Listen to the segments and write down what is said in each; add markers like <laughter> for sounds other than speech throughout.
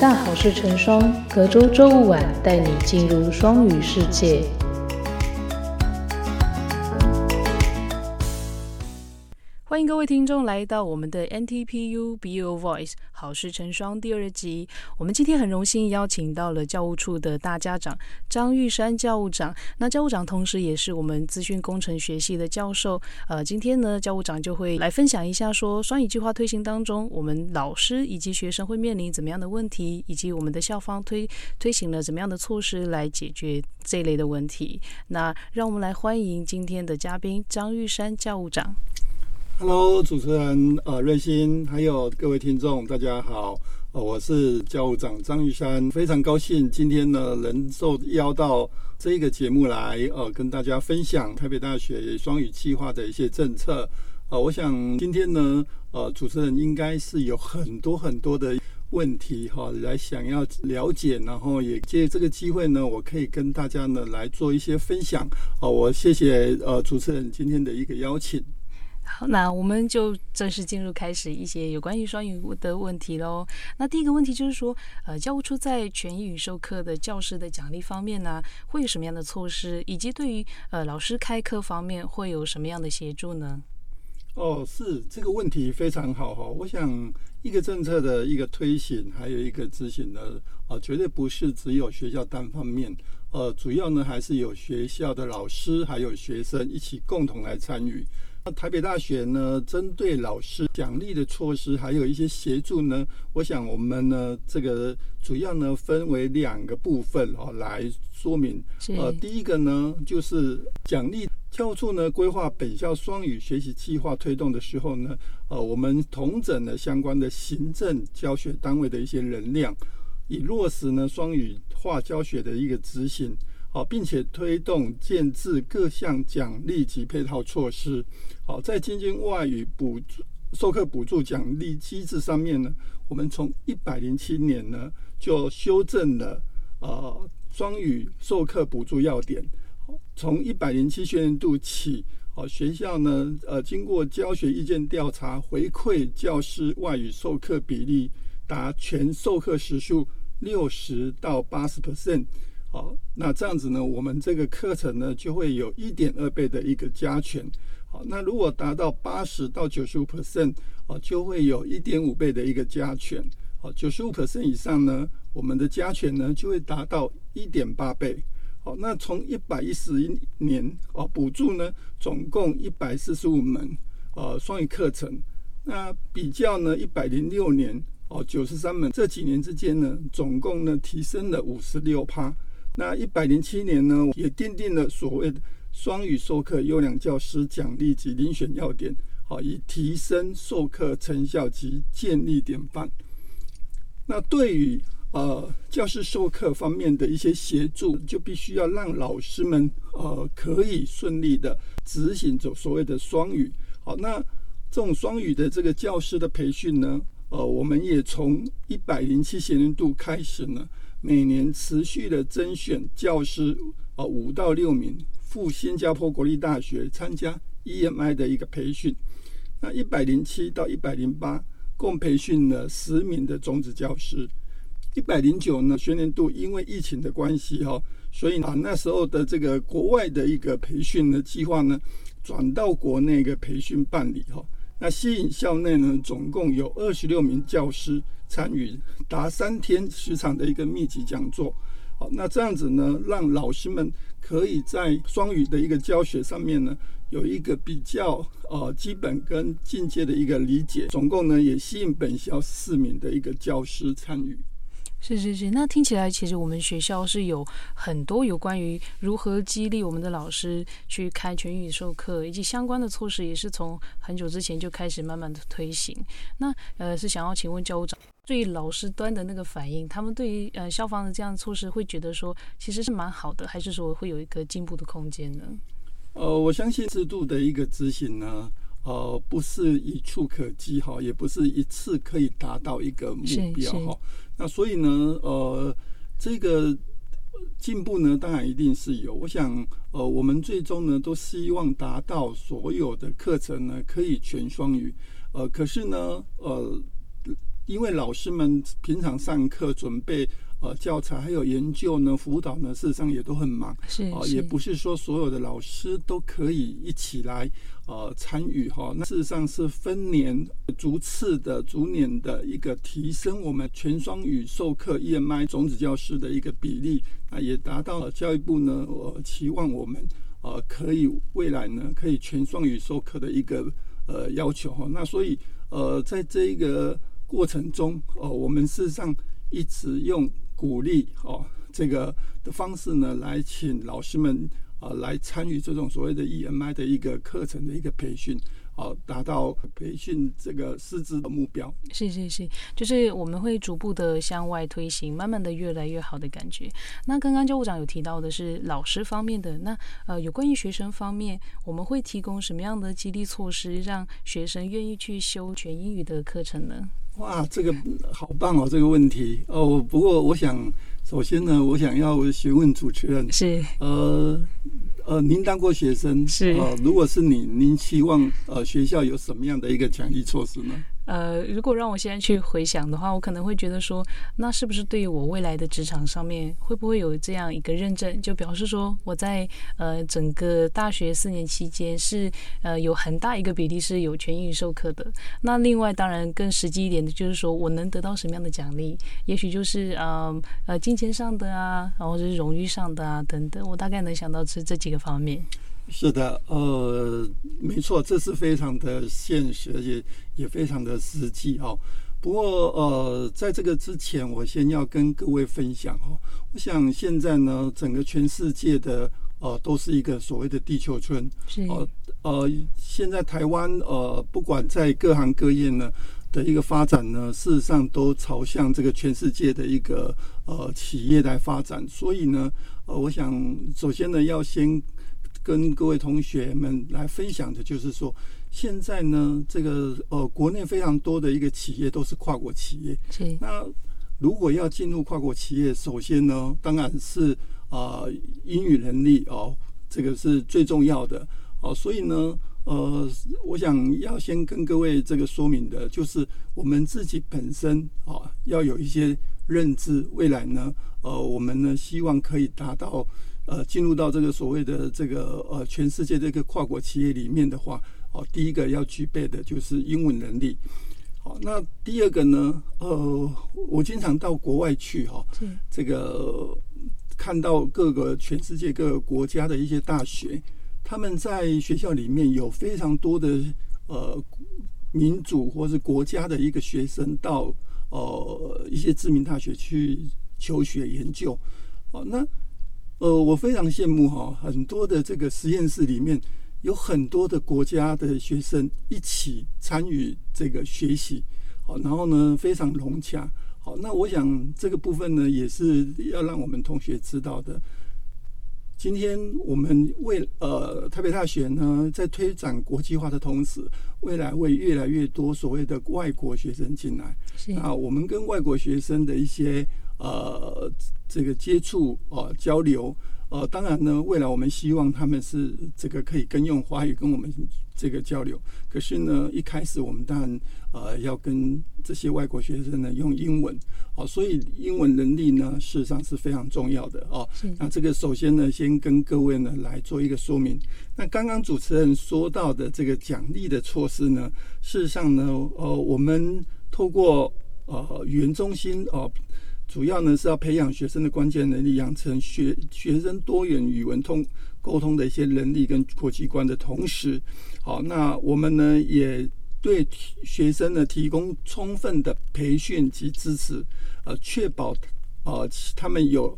大好事成双，隔周周五晚带你进入双语世界。欢迎各位听众来到我们的 NTPU Bio Voice 好事成双第二集。我们今天很荣幸邀请到了教务处的大家长张玉山教务长。那教务长同时也是我们资讯工程学系的教授。呃，今天呢，教务长就会来分享一下，说双语计划推行当中，我们老师以及学生会面临怎么样的问题，以及我们的校方推推行了怎么样的措施来解决这类的问题。那让我们来欢迎今天的嘉宾张玉山教务长。Hello，主持人呃瑞鑫，还有各位听众，大家好，呃我是教务长张玉山，非常高兴今天呢能受邀到这个节目来，呃跟大家分享台北大学双语计划的一些政策。呃，我想今天呢，呃主持人应该是有很多很多的问题哈，来想要了解，然后也借这个机会呢，我可以跟大家呢来做一些分享。哦，我谢谢呃主持人今天的一个邀请。好，那我们就正式进入开始一些有关于双语的问题喽。那第一个问题就是说，呃，教务处在全英语授课的教师的奖励方面呢，会有什么样的措施？以及对于呃老师开课方面会有什么样的协助呢？哦，是这个问题非常好哈。我想一个政策的一个推行，还有一个执行呢，啊，绝对不是只有学校单方面，呃，主要呢还是有学校的老师还有学生一起共同来参与。那台北大学呢，针对老师奖励的措施，还有一些协助呢。我想我们呢，这个主要呢分为两个部分哦来说明。呃，第一个呢就是奖励教务处呢规划本校双语学习计划推动的时候呢，呃，我们同整了相关的行政教学单位的一些能量，以落实呢双语化教学的一个执行。好，并且推动建制各项奖励及配套措施。好，在精进外语补助授课补助奖励机制上面呢，我们从一百零七年呢就修正了呃双语授课补助要点。从一百零七学年度起，好学校呢呃经过教学意见调查回馈，教师外语授课比例达全授课时数六十到八十 percent。好，那这样子呢，我们这个课程呢就会有一点二倍的一个加权。好，那如果达到八十到九十五 percent，哦，就会有一点五倍的一个加权。好，九十五 percent 以上呢，我们的加权呢就会达到一点八倍。好，那从一百一十一年哦，补助呢总共一百四十五门呃双语课程。那比较呢一百零六年哦九十三门，这几年之间呢，总共呢提升了五十六趴。那一百零七年呢，也奠定了所谓的双语授课优良教师奖励及遴选要点，好，以提升授课成效及建立典范。那对于呃教师授课方面的一些协助，就必须要让老师们呃可以顺利的执行走所谓的双语。好，那这种双语的这个教师的培训呢，呃，我们也从一百零七学年度开始呢。每年持续的甄选教师，啊，五到六名赴新加坡国立大学参加 EMI 的一个培训。那一百零七到一百零八共培训了十名的种子教师。一百零九呢，学年度因为疫情的关系哈，所以啊那时候的这个国外的一个培训的计划呢，转到国内个培训办理哈。那吸引校内呢，总共有二十六名教师参与达三天时长的一个密集讲座。好，那这样子呢，让老师们可以在双语的一个教学上面呢，有一个比较呃基本跟进阶的一个理解。总共呢，也吸引本校四名的一个教师参与。是是是，那听起来其实我们学校是有很多有关于如何激励我们的老师去开全语授课，以及相关的措施也是从很久之前就开始慢慢的推行。那呃是想要请问教务长，对于老师端的那个反应，他们对于呃消防的这样的措施会觉得说其实是蛮好的，还是说会有一个进步的空间呢？呃，我相信制度的一个执行呢。呃，不是一触可及哈，也不是一次可以达到一个目标哈。那所以呢，呃，这个进步呢，当然一定是有。我想，呃，我们最终呢，都希望达到所有的课程呢可以全双语。呃，可是呢，呃，因为老师们平常上课准备呃教材还有研究呢辅导呢，事实上也都很忙，是啊，也不是说所有的老师都可以一起来呃参与哈。那事实上是分年逐次的、逐年的一个提升我们全双语授课 EMI 种子教师的一个比例，那也达到了教育部呢呃期望我们呃可以未来呢可以全双语授课的一个呃要求哈。那所以呃在这一个过程中，呃，我们事实上一直用鼓励哦这个的方式呢，来请老师们啊来参与这种所谓的 EMI 的一个课程的一个培训。好，达到培训这个师资的目标。是是是，就是我们会逐步的向外推行，慢慢的越来越好的感觉。那刚刚教务长有提到的是老师方面的，那呃，有关于学生方面，我们会提供什么样的激励措施，让学生愿意去修全英语的课程呢？哇，这个好棒哦，这个问题哦。不过我想，首先呢，我想要询问主持人是呃。呃，您当过学生是呃，如果是你，您期望呃学校有什么样的一个奖励措施呢？呃，如果让我现在去回想的话，我可能会觉得说，那是不是对于我未来的职场上面，会不会有这样一个认证，就表示说我在呃整个大学四年期间是呃有很大一个比例是有全英语授课的。那另外当然更实际一点的就是说我能得到什么样的奖励，也许就是呃呃金钱上的啊，然后是荣誉上的啊等等，我大概能想到是这几个方面。是的，呃，没错，这是非常的现实，而且也非常的实际哦。不过，呃，在这个之前，我先要跟各位分享哦。我想现在呢，整个全世界的呃，都是一个所谓的地球村。是。呃呃，现在台湾呃，不管在各行各业呢的一个发展呢，事实上都朝向这个全世界的一个呃企业来发展。所以呢，呃，我想首先呢，要先。跟各位同学们来分享的，就是说，现在呢，这个呃，国内非常多的一个企业都是跨国企业。是。那如果要进入跨国企业，首先呢，当然是啊，英语能力哦，这个是最重要的哦。所以呢，呃，我想要先跟各位这个说明的，就是我们自己本身啊，要有一些认知，未来呢，呃，我们呢，希望可以达到。呃，进入到这个所谓的这个呃全世界这个跨国企业里面的话，哦，第一个要具备的就是英文能力。好，那第二个呢？呃，我经常到国外去哈，这个看到各个全世界各个国家的一些大学，他们在学校里面有非常多的呃民主或是国家的一个学生到呃一些知名大学去求学研究。哦，那。呃，我非常羡慕哈，很多的这个实验室里面有很多的国家的学生一起参与这个学习，好，然后呢非常融洽，好，那我想这个部分呢也是要让我们同学知道的。今天我们为呃台北大学呢在推展国际化的同时，未来会越来越多所谓的外国学生进来，啊，我们跟外国学生的一些。呃，这个接触啊，交流，呃，当然呢，未来我们希望他们是这个可以跟用华语跟我们这个交流。可是呢，一开始我们当然呃要跟这些外国学生呢用英文，好，所以英文能力呢事实上是非常重要的哦。那这个首先呢，先跟各位呢来做一个说明。那刚刚主持人说到的这个奖励的措施呢，事实上呢，呃，我们透过呃语言中心哦。主要呢是要培养学生的关键能力，养成学学生多元语文通沟通的一些能力跟国际观的同时，好，那我们呢也对学生呢提供充分的培训及支持，呃，确保呃他们有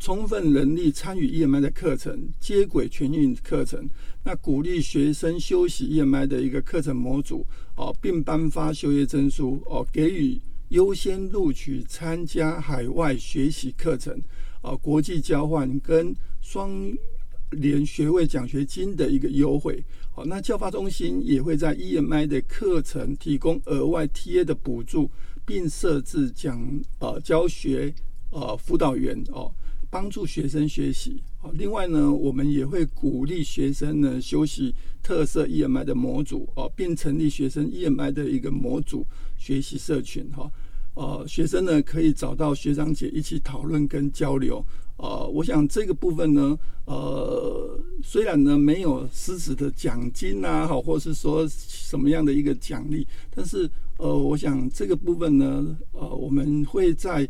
充分能力参与 EMI 的课程，接轨全运课程。那鼓励学生修习 EMI 的一个课程模组，哦，并颁发修业证书，哦，给予。优先录取参加海外学习课程，啊，国际交换跟双联学位奖学金的一个优惠。好，那教发中心也会在 EMI 的课程提供额外 TA 的补助，并设置讲呃教学呃辅导员哦，帮助学生学习。好，另外呢，我们也会鼓励学生呢修习特色 EMI 的模组哦，并成立学生 EMI 的一个模组。学习社群哈。呃，学生呢可以找到学长姐一起讨论跟交流。呃，我想这个部分呢，呃，虽然呢没有实质的奖金啊，好，或是说什么样的一个奖励，但是呃，我想这个部分呢，呃，我们会在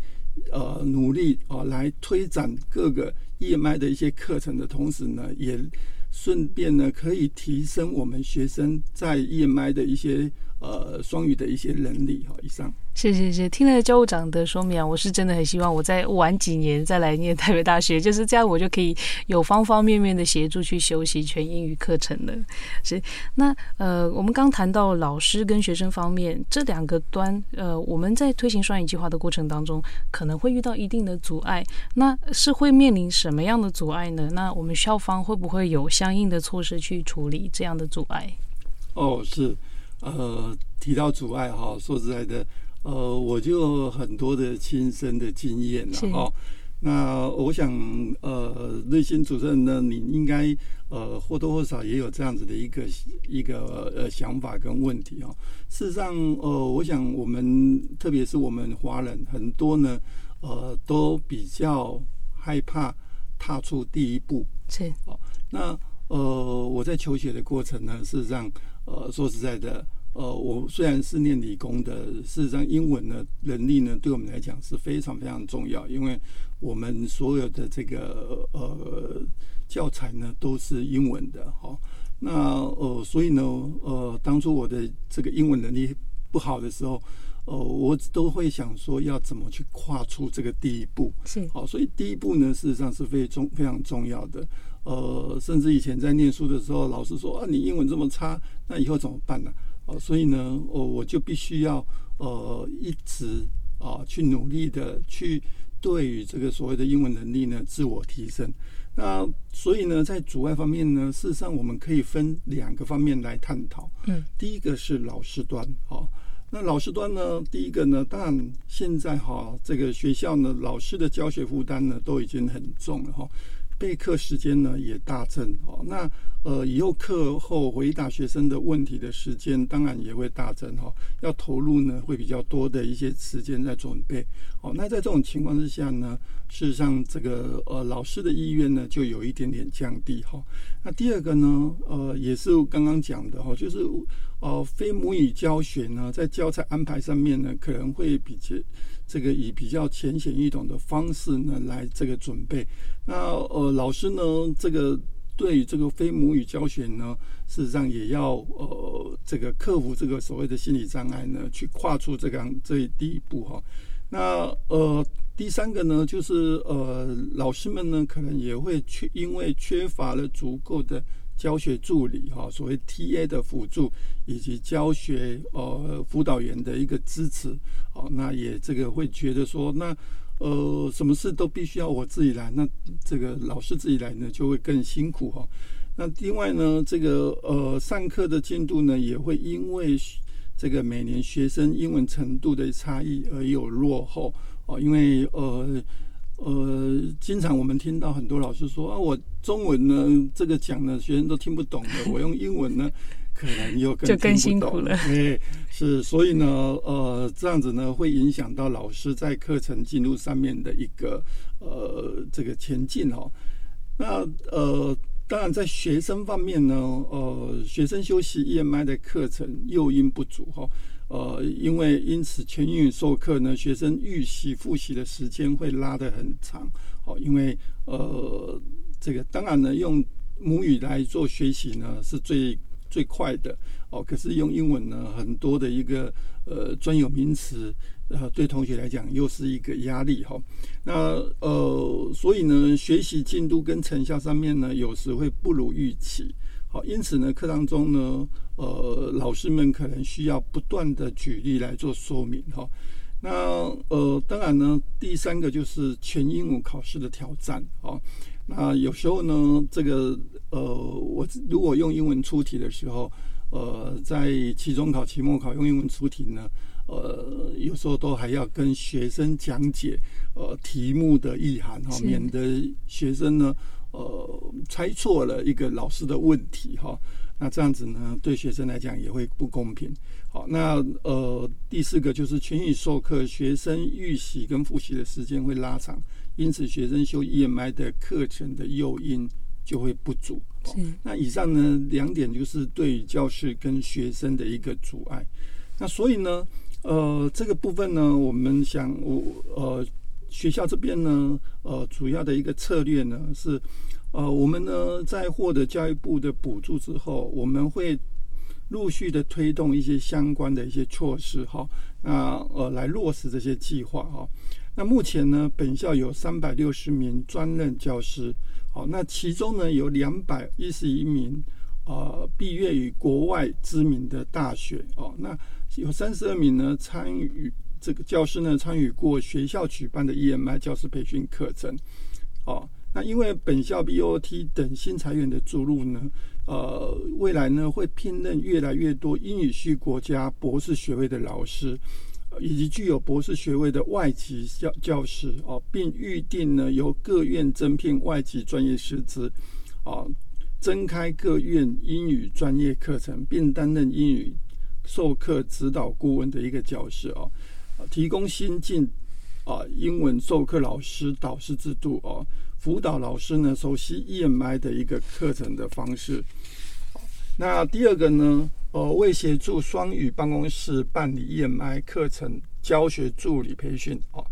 呃努力啊来推展各个 EMI 的一些课程的同时呢，也顺便呢可以提升我们学生在 EMI 的一些。呃，双语的一些能力哈，以上。谢谢谢，听了教务长的说明啊，我是真的很希望我再晚几年再来念台北大学，就是这样，我就可以有方方面面的协助去修习全英语课程了。是那呃，我们刚谈到老师跟学生方面这两个端，呃，我们在推行双语计划的过程当中，可能会遇到一定的阻碍，那是会面临什么样的阻碍呢？那我们校方会不会有相应的措施去处理这样的阻碍？哦，是。呃，提到阻碍哈，说实在的，呃，我就很多的亲身的经验了哈。那我想，呃，内心主任呢，你应该呃或多或少也有这样子的一个一个呃想法跟问题哦。事实上，呃，我想我们特别是我们华人很多呢，呃，都比较害怕踏出第一步。是。哦，那呃，我在求学的过程呢，事实上。呃，说实在的，呃，我虽然是念理工的，事实上英文的能力呢，对我们来讲是非常非常重要，因为我们所有的这个呃教材呢都是英文的哈。那呃，所以呢，呃，当初我的这个英文能力不好的时候，呃，我都会想说要怎么去跨出这个第一步。是，好，所以第一步呢，事实上是非常非常重要的。呃，甚至以前在念书的时候，老师说啊，你英文这么差，那以后怎么办呢？哦，所以呢，我我就必须要呃一直啊去努力的去对于这个所谓的英文能力呢自我提升。那所以呢，在阻碍方面呢，事实上我们可以分两个方面来探讨。嗯，第一个是老师端，哈，那老师端呢，第一个呢，当然现在哈这个学校呢，老师的教学负担呢都已经很重了哈。备课时间呢也大增哦，那呃以后课后回答学生的问题的时间当然也会大增哈，要投入呢会比较多的一些时间在准备哦。那在这种情况之下呢，事实上这个呃老师的意愿呢就有一点点降低哈。那第二个呢，呃也是刚刚讲的哈，就是呃非母语教学呢在教材安排上面呢可能会比较。这个以比较浅显易懂的方式呢来这个准备，那呃老师呢这个对于这个非母语教学呢，事实上也要呃这个克服这个所谓的心理障碍呢，去跨出这个这第一步哈。那呃第三个呢，就是呃老师们呢可能也会缺，因为缺乏了足够的。教学助理哈，所谓 TA 的辅助，以及教学呃辅导员的一个支持，哦，那也这个会觉得说，那呃什么事都必须要我自己来，那这个老师自己来呢就会更辛苦哈。那另外呢，这个呃上课的进度呢也会因为这个每年学生英文程度的差异而有落后哦，因为呃。呃，经常我们听到很多老师说啊，我中文呢这个讲呢学生都听不懂的，我用英文呢 <laughs> 可能又更更辛苦了。<laughs> 哎，是，所以呢，呃，这样子呢会影响到老师在课程进入上面的一个呃这个前进哦。那呃，当然在学生方面呢，呃，学生休息 EMI 的课程诱因不足哈。呃，因为因此全英语授课呢，学生预习复习的时间会拉得很长。哦，因为呃，这个当然呢，用母语来做学习呢是最最快的。哦，可是用英文呢，很多的一个呃专有名词，呃，对同学来讲又是一个压力哈。那呃，所以呢，学习进度跟成效上面呢，有时会不如预期。好，因此呢，课堂中呢，呃，老师们可能需要不断的举例来做说明哈。那呃，当然呢，第三个就是全英文考试的挑战啊。那有时候呢，这个呃，我如果用英文出题的时候，呃，在期中考、期末考用英文出题呢，呃，有时候都还要跟学生讲解呃题目的意涵哈，免得学生呢。呃猜错了一个老师的问题哈。那这样子呢，对学生来讲也会不公平。好，那呃第四个就是群语授课，学生预习跟复习的时间会拉长，因此学生修 EMI 的课程的诱因就会不足。那以上呢两点就是对于教室跟学生的一个阻碍。那所以呢，呃这个部分呢，我们想我呃学校这边呢，呃主要的一个策略呢是。呃，我们呢在获得教育部的补助之后，我们会陆续的推动一些相关的一些措施哈，那呃来落实这些计划哈。那目前呢，本校有三百六十名专任教师，好，那其中呢有两百一十一名呃毕业于国外知名的大学哦，那有三十二名呢参与这个教师呢参与过学校举办的 EMI 教师培训课程，哦。那因为本校 BOT 等新裁员的注入呢，呃，未来呢会聘任越来越多英语系国家博士学位的老师，以及具有博士学位的外籍教教师哦，并预定呢由各院增聘外籍专业师资，啊，增开各院英语专业课程，并担任英语授课指导顾问的一个教师哦，提供新进啊英文授课老师导师制度哦。辅导老师呢，熟悉 EMI 的一个课程的方式。那第二个呢，呃，为协助双语办公室办理 EMI 课程教学助理培训哦。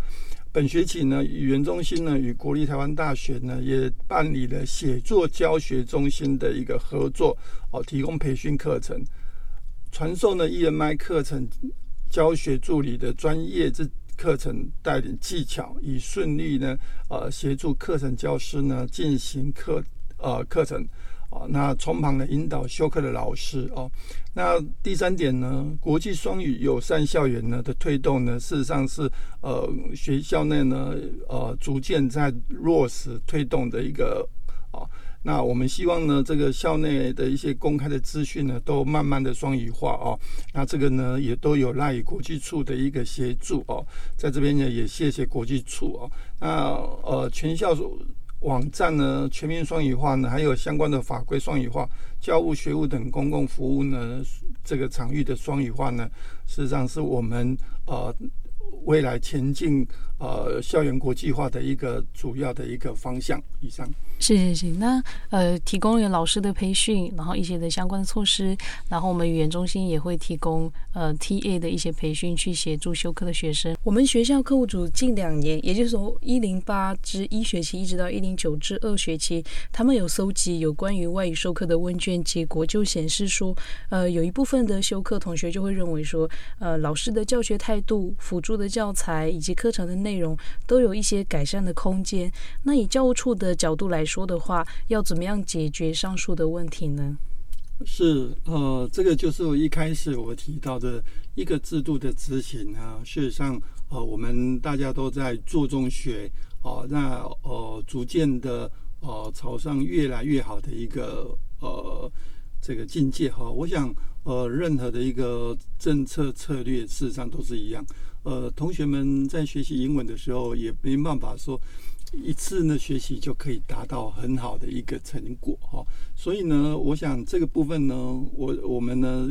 本学期呢，语言中心呢与国立台湾大学呢也办理了写作教学中心的一个合作哦，提供培训课程，传授呢 EMI 课程教学助理的专业之。课程带领技巧，以顺利呢，呃，协助课程教师呢进行课，呃，课程，啊，那从旁呢引导修课的老师哦。那第三点呢，国际双语友善校园呢的推动呢，事实上是呃学校内呢，呃，逐渐在落实推动的一个啊。那我们希望呢，这个校内的一些公开的资讯呢，都慢慢的双语化哦。那这个呢，也都有赖于国际处的一个协助哦。在这边呢，也谢谢国际处哦。那呃，全校网站呢，全面双语化呢，还有相关的法规双语化、教务学务等公共服务呢，这个场域的双语化呢，事实上是我们呃未来前进呃校园国际化的一个主要的一个方向。以上。是是是，那呃，提供了老师的培训，然后一些的相关的措施，然后我们语言中心也会提供呃 T A 的一些培训，去协助修课的学生。我们学校课务组近两年，也就是从一零八至一学期，一直到一零九至二学期，他们有搜集有关于外语授课的问卷结果，就显示说，呃，有一部分的修课同学就会认为说，呃，老师的教学态度、辅助的教材以及课程的内容都有一些改善的空间。那以教务处的角度来，说的话，要怎么样解决上述的问题呢？是呃，这个就是我一开始我提到的一个制度的执行呢。事实上，呃，我们大家都在做中学哦，那呃，逐渐的呃，朝上越来越好的一个呃这个境界哈。我想呃，任何的一个政策策略，事实上都是一样。呃，同学们在学习英文的时候，也没办法说。一次呢学习就可以达到很好的一个成果哈，所以呢，我想这个部分呢，我我们呢，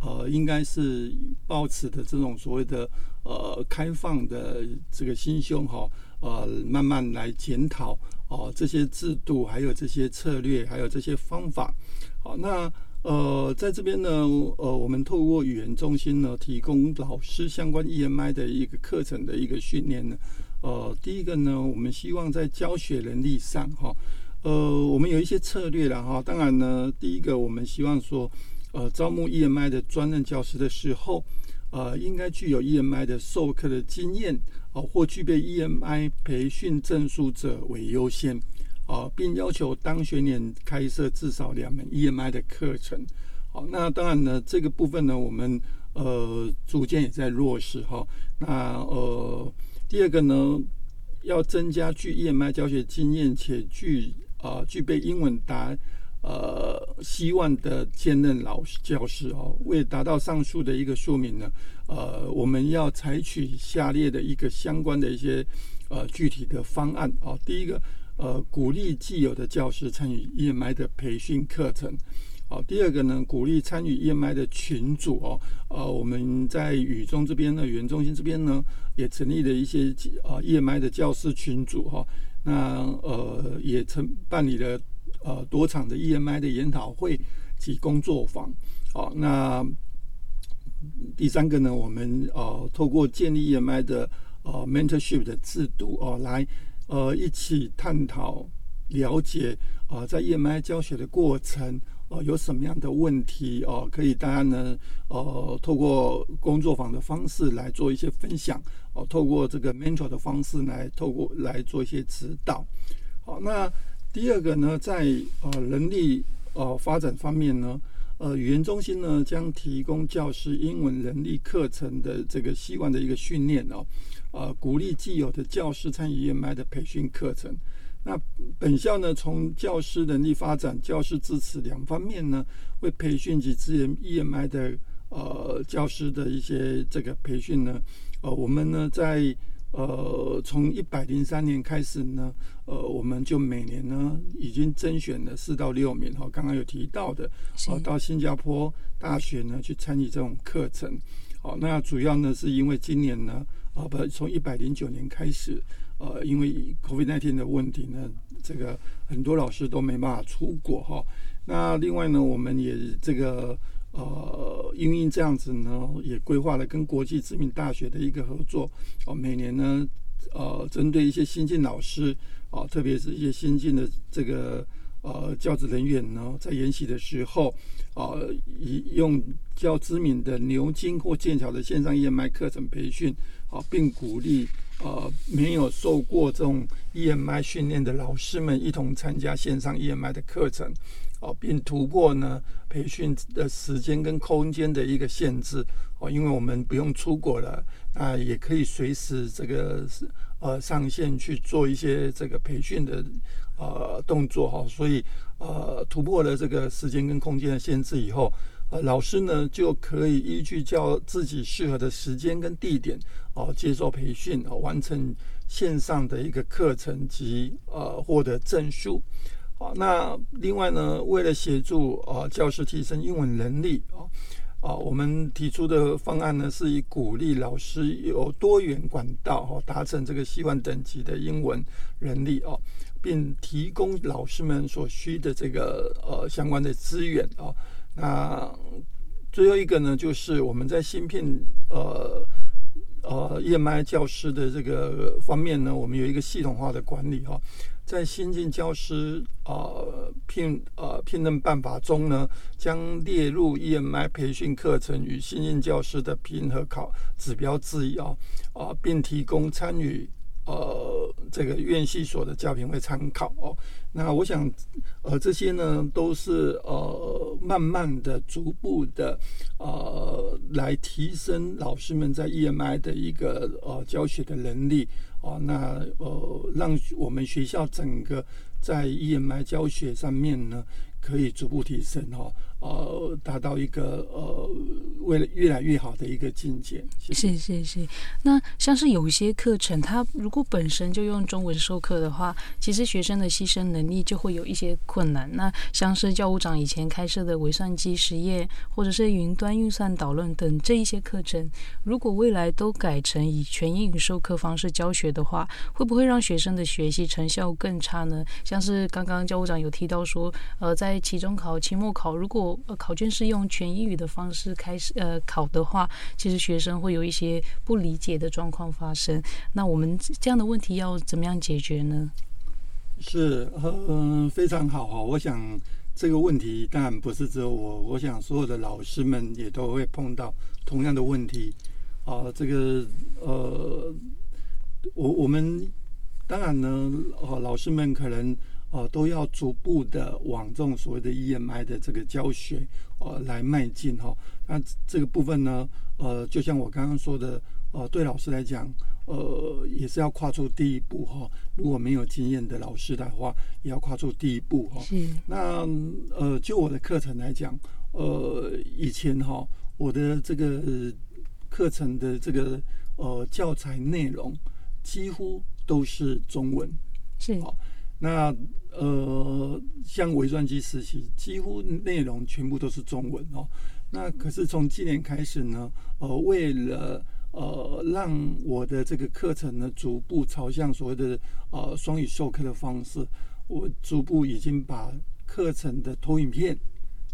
呃，应该是抱持的这种所谓的呃开放的这个心胸哈，呃，慢慢来检讨哦这些制度，还有这些策略，还有这些方法。好，那呃，在这边呢，呃，我们透过语言中心呢，提供老师相关 EMI 的一个课程的一个训练呢。呃，第一个呢，我们希望在教学能力上，哈，呃，我们有一些策略了哈。当然呢，第一个我们希望说，呃，招募 EMI 的专任教师的时候，呃，应该具有 EMI 的授课的经验，哦，或具备 EMI 培训证书者为优先，啊，并要求当学年开设至少两门 EMI 的课程。好，那当然呢，这个部分呢，我们呃逐渐也在落实哈。那呃。第二个呢，要增加具 EMI 教学经验且具啊具备英文达呃希望的兼任老师教师哦。为达到上述的一个说明呢，呃，我们要采取下列的一个相关的一些呃具体的方案啊。第一个，呃，鼓励既有的教师参与 EMI 的培训课程。好，第二个呢，鼓励参与 EMI 的群组哦。呃，我们在语中这边呢，语言中心这边呢，也成立了一些呃 EMI 的教师群组哈。那呃，也曾办理了呃多场的 EMI 的研讨会及工作坊。好，那第三个呢，我们呃透过建立 EMI 的呃 mentorship 的制度哦，来呃一起探讨了解啊，在 EMI 教学的过程。哦，有什么样的问题哦？可以大家呢，呃，透过工作坊的方式来做一些分享哦，透过这个 mentor 的方式来透过来做一些指导。好，那第二个呢，在呃人力呃发展方面呢，呃，语言中心呢将提供教师英文人力课程的这个希望的一个训练哦，鼓励既有的教师参与 EMI 的培训课程。那本校呢，从教师能力发展、教师支持两方面呢，为培训及支援 EMI 的呃教师的一些这个培训呢，呃，我们呢在呃从一百零三年开始呢，呃，我们就每年呢已经甄选了四到六名哈，刚刚有提到的，呃，到新加坡大学呢去参与这种课程，好，那主要呢是因为今年呢，啊不，从一百零九年开始。呃，因为 COVID-19 的问题呢，这个很多老师都没办法出国哈。那另外呢，我们也这个呃，因为这样子呢，也规划了跟国际知名大学的一个合作哦。每年呢，呃，针对一些新进老师啊，特别是一些新进的这个呃教职人员呢，在研习的时候啊，以用较知名的牛津或剑桥的线上 EMI 课程培训啊，并鼓励。呃，没有受过这种 EMI 训练的老师们一同参加线上 EMI 的课程，哦，并突破呢培训的时间跟空间的一个限制，哦，因为我们不用出国了，那也可以随时这个呃上线去做一些这个培训的呃动作哈，所以呃突破了这个时间跟空间的限制以后。呃，老师呢就可以依据教自己适合的时间跟地点哦，接受培训哦，完成线上的一个课程及呃获得证书。好，那另外呢，为了协助啊教师提升英文能力啊啊，我们提出的方案呢是以鼓励老师有多元管道哦，达成这个希望等级的英文能力哦，并提供老师们所需的这个呃相关的资源啊。那最后一个呢，就是我们在芯片呃呃 EMI 教师的这个方面呢，我们有一个系统化的管理哈。在新进教师呃聘呃聘任办法中呢，将列入 EMI 培训课程与新进教师的评核考指标之一啊啊，并提供参与。呃，这个院系所的教评会参考哦。那我想，呃，这些呢都是呃，慢慢的、逐步的，呃，来提升老师们在 EMI 的一个呃教学的能力哦。那呃，让我们学校整个在 EMI 教学上面呢，可以逐步提升哈。呃，达到一个呃，为了越来越好的一个境界。是是是。那像是有一些课程，它如果本身就用中文授课的话，其实学生的吸收能力就会有一些困难。那像是教务长以前开设的微算机实验，或者是云端运算导论等这一些课程，如果未来都改成以全英语授课方式教学的话，会不会让学生的学习成效更差呢？像是刚刚教务长有提到说，呃，在期中考、期末考，如果呃，考卷是用全英语的方式开始呃考的话，其实学生会有一些不理解的状况发生。那我们这样的问题要怎么样解决呢？是，嗯，非常好哈。我想这个问题当然不是只有我，我想所有的老师们也都会碰到同样的问题。啊，这个呃，我我们当然呢，哦，老师们可能。哦，都要逐步的往这种所谓的 EMI 的这个教学呃来迈进哈。那这个部分呢，呃，就像我刚刚说的，呃，对老师来讲，呃，也是要跨出第一步哈。如果没有经验的老师的话，也要跨出第一步哈。那呃，就我的课程来讲，呃，以前哈，我的这个课程的这个呃教材内容。几乎都是中文。是好那呃，像微专机实习，几乎内容全部都是中文哦。那可是从今年开始呢，呃，为了呃让我的这个课程呢逐步朝向所谓的呃双语授课的方式，我逐步已经把课程的投影片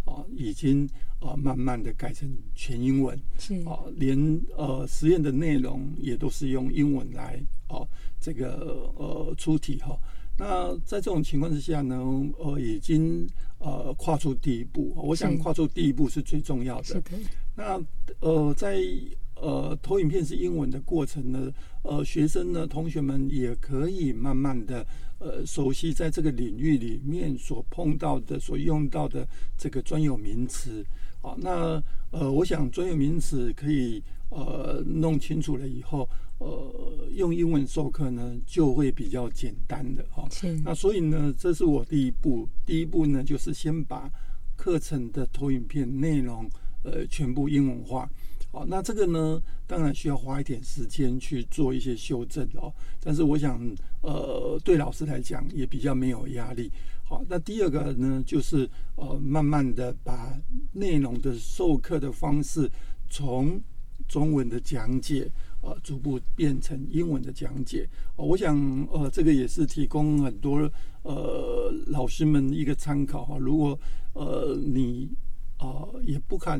啊、已经啊、慢慢的改成全英文。是啊，连呃实验的内容也都是用英文来哦、这个呃出题哈。那在这种情况之下呢，呃，已经呃跨出第一步。我想跨出第一步是最重要的。是的，那呃，在呃投影片是英文的过程呢，呃，学生呢，同学们也可以慢慢的呃熟悉在这个领域里面所碰到的、所用到的这个专有名词。啊，那呃，我想专有名词可以呃弄清楚了以后，呃，用英文授课呢就会比较简单的哈。是那所以呢，这是我第一步。第一步呢，就是先把课程的投影片内容呃全部英文化。好，那这个呢，当然需要花一点时间去做一些修正哦。但是我想，呃，对老师来讲也比较没有压力。好，那第二个呢，就是呃，慢慢的把内容的授课的方式从中文的讲解，呃，逐步变成英文的讲解。我想，呃，这个也是提供很多呃老师们一个参考哈。如果呃你啊、呃也不敢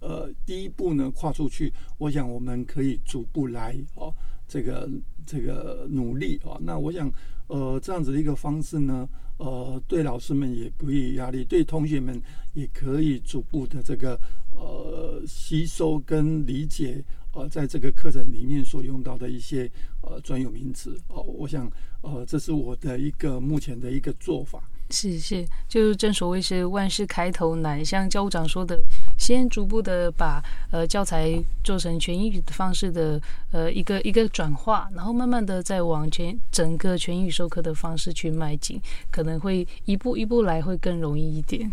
呃第一步呢跨出去，我想我们可以逐步来哦，这个这个努力啊、那我想呃这样子的一个方式呢，呃对老师们也不易压力，对同学们也可以逐步的这个呃吸收跟理解。呃，在这个课程里面所用到的一些呃专有名词哦，我想呃，这是我的一个目前的一个做法。是是，就是正所谓是万事开头难，像教务长说的，先逐步的把呃教材做成全英语的方式的呃一个一个转化，然后慢慢的再往全整个全英语授课的方式去迈进，可能会一步一步来，会更容易一点。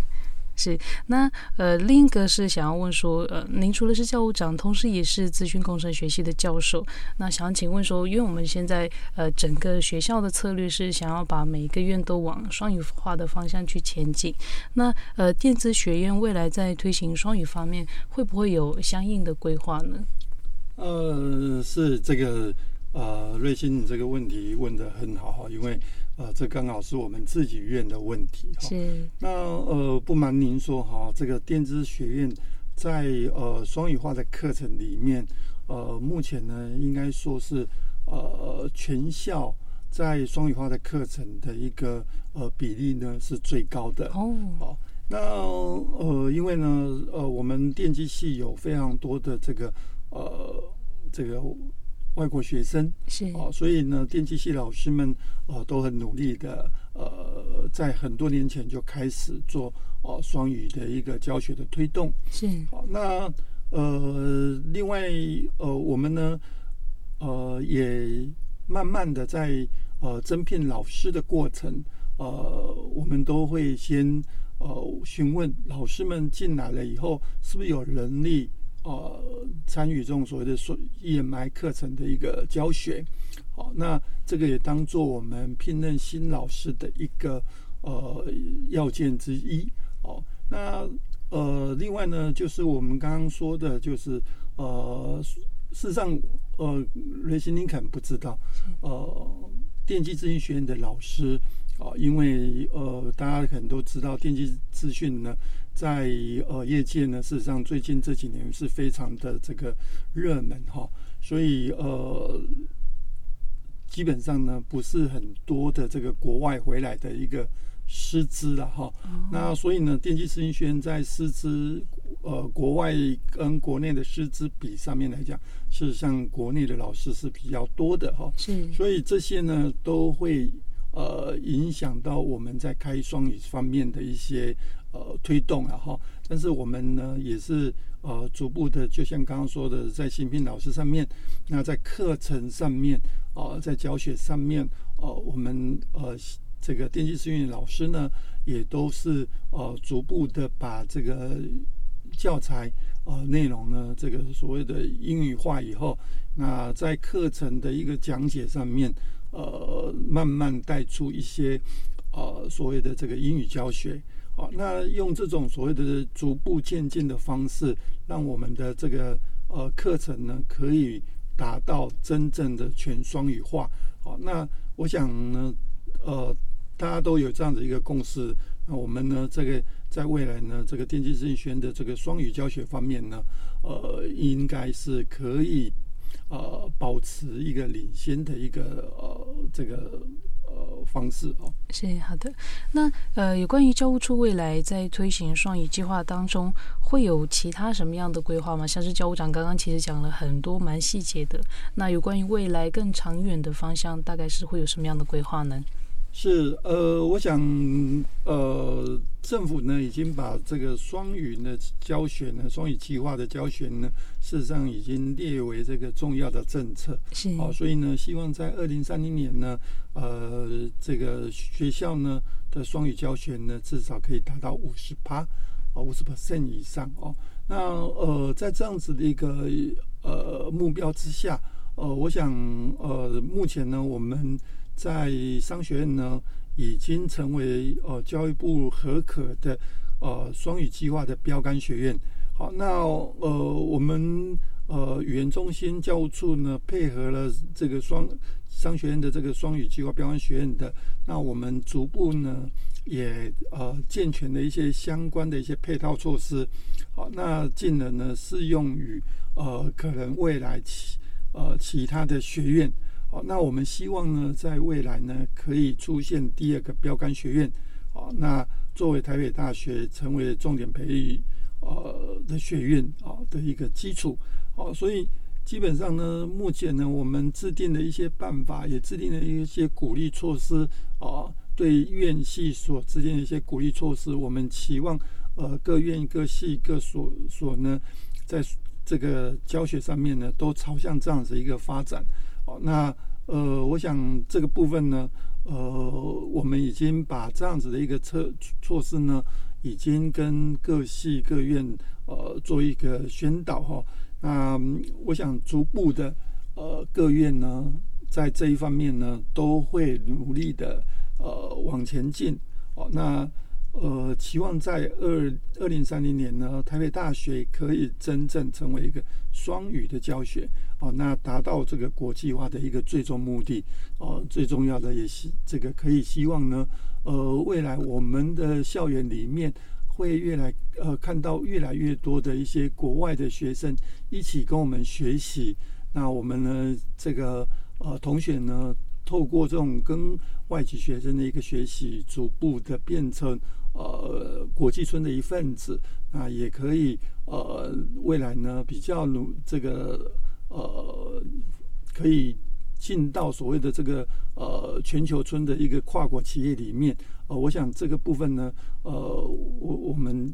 是，那呃，另一个是想要问说，呃，您除了是教务长，同时也是资讯工程学系的教授，那想请问说，因为我们现在呃整个学校的策略是想要把每一个院都往双语化的方向去前进，那呃电子学院未来在推行双语方面，会不会有相应的规划呢？呃，是这个呃，瑞鑫，你这个问题问得很好哈，因为呃，这刚好是我们自己院的问题哈。是那呃，不瞒您说哈，这个电子学院在呃双语化的课程里面，呃，目前呢应该说是呃全校在双语化的课程的一个呃比例呢是最高的。哦，好，那呃，因为呢，呃，我们电机系有非常多的这个呃这个外国学生。是。哦，所以呢，电机系老师们呃都很努力的呃，在很多年前就开始做哦双语的一个教学的推动。是。好，那呃，另外呃，我们呢呃也慢慢的在呃增聘老师的过程，呃，我们都会先呃询问老师们进来了以后，是不是有能力呃参与这种所谓的说 EMI 课程的一个教学。好，那这个也当做我们聘任新老师的一个呃要件之一。哦，那呃，另外呢，就是我们刚刚说的，就是呃，事实上，呃，瑞辛林肯不知道，呃，电机咨询学院的老师啊、因为呃，大家可能都知道，电机资讯呢，在呃业界呢，事实上最近这几年是非常的这个热门哈、所以呃，基本上呢，不是很多的这个国外回来的一个师资了哈。那所以呢，电机资讯学院在师资呃国外跟国内的师资比上面来讲，事实上国内的老师是比较多的哈。是所以这些呢都会呃影响到我们在开双语方面的一些呃推动啊哈。但是我们呢也是呃逐步的，就像刚刚说的，在新聘老师上面，那在课程上面呃在教学上面呃我们呃这个电机资讯老师呢也都是呃逐步的把这个教材呃内容呢，这个所谓的英语化以后，那在课程的一个讲解上面，呃慢慢带出一些呃所谓的这个英语教学。啊，那用这种所谓的逐步渐进的方式，让我们的这个呃课程呢，可以达到真正的全双语化。好，那我想呢，呃，大家都有这样的一个共识。那我们呢，这个在未来呢，这个电机资讯学的这个双语教学方面呢，呃，应该是可以呃保持一个领先的一个呃这个。呃，方式哦，是好的。那呃，有关于教务处未来在推行双语计划当中，会有其他什么样的规划吗？像是教务长刚刚其实讲了很多蛮细节的。那有关于未来更长远的方向，大概是会有什么样的规划呢？是呃，我想呃，政府呢已经把这个双语的教学呢，双语计划的教学呢，事实上已经列为这个重要的政策。是好，所以呢，希望在二零三零年呢，呃，这个学校呢的双语教学呢，至少可以达到五十趴啊，五十 percent 以上哦。那呃，在这样子的一个呃目标之下，呃，我想呃，目前呢，我们。在商学院呢，已经成为呃教育部合可的呃双语计划的标杆学院。好，那呃我们呃语言中心教务处呢，配合了这个双商学院的这个双语计划标杆学院的，那我们逐步呢也呃健全的一些相关的一些配套措施。好，那进而呢适用于呃可能未来其呃其他的学院。好，那我们希望呢，在未来呢，可以出现第二个标杆学院。好，那作为台北大学成为重点培育呃的学院啊的一个基础。好，所以基本上呢，目前呢，我们制定的一些办法，也制定了一些鼓励措施啊，对院系所制定的一些鼓励措施，我们期望呃各院各系各所所呢，在这个教学上面呢，都朝向这样子一个发展。那呃，我想这个部分呢，呃，我们已经把这样子的一个策措施呢，已经跟各系各院呃做一个宣导哈。那我想逐步的呃各院呢，在这一方面呢，都会努力的呃往前进。哦，那。呃，期望在二二零三零年呢，台北大学可以真正成为一个双语的教学哦，那达到这个国际化的一个最终目的哦。最重要的也是这个可以希望呢，呃，未来我们的校园里面会越来呃看到越来越多的一些国外的学生一起跟我们学习，那我们呢这个呃同学呢，透过这种跟外籍学生的一个学习，逐步的变成。呃，国际村的一份子，那也可以呃，未来呢比较努这个呃，可以进到所谓的这个呃全球村的一个跨国企业里面。呃，我想这个部分呢，呃，我我们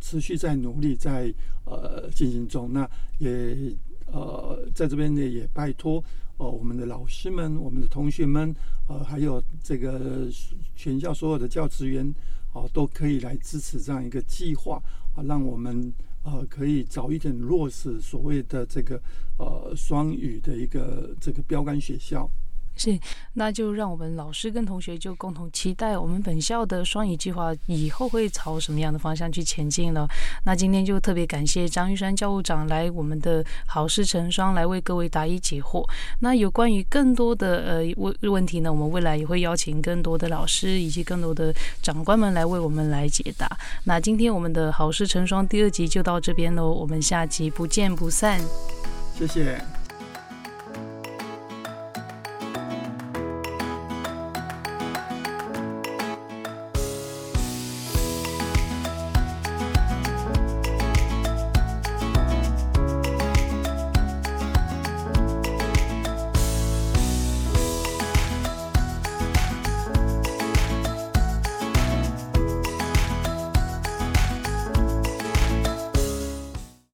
持续在努力在呃进行中。那也呃在这边呢也拜托呃我们的老师们、我们的同学们，呃还有这个全校所有的教职员。哦，都可以来支持这样一个计划啊，让我们呃可以早一点落实所谓的这个呃双语的一个这个标杆学校。是，那就让我们老师跟同学就共同期待我们本校的双语计划以后会朝什么样的方向去前进了。那今天就特别感谢张玉山教务长来我们的好事成双来为各位答疑解惑。那有关于更多的呃问问题呢，我们未来也会邀请更多的老师以及更多的长官们来为我们来解答。那今天我们的好事成双第二集就到这边喽，我们下集不见不散。谢谢。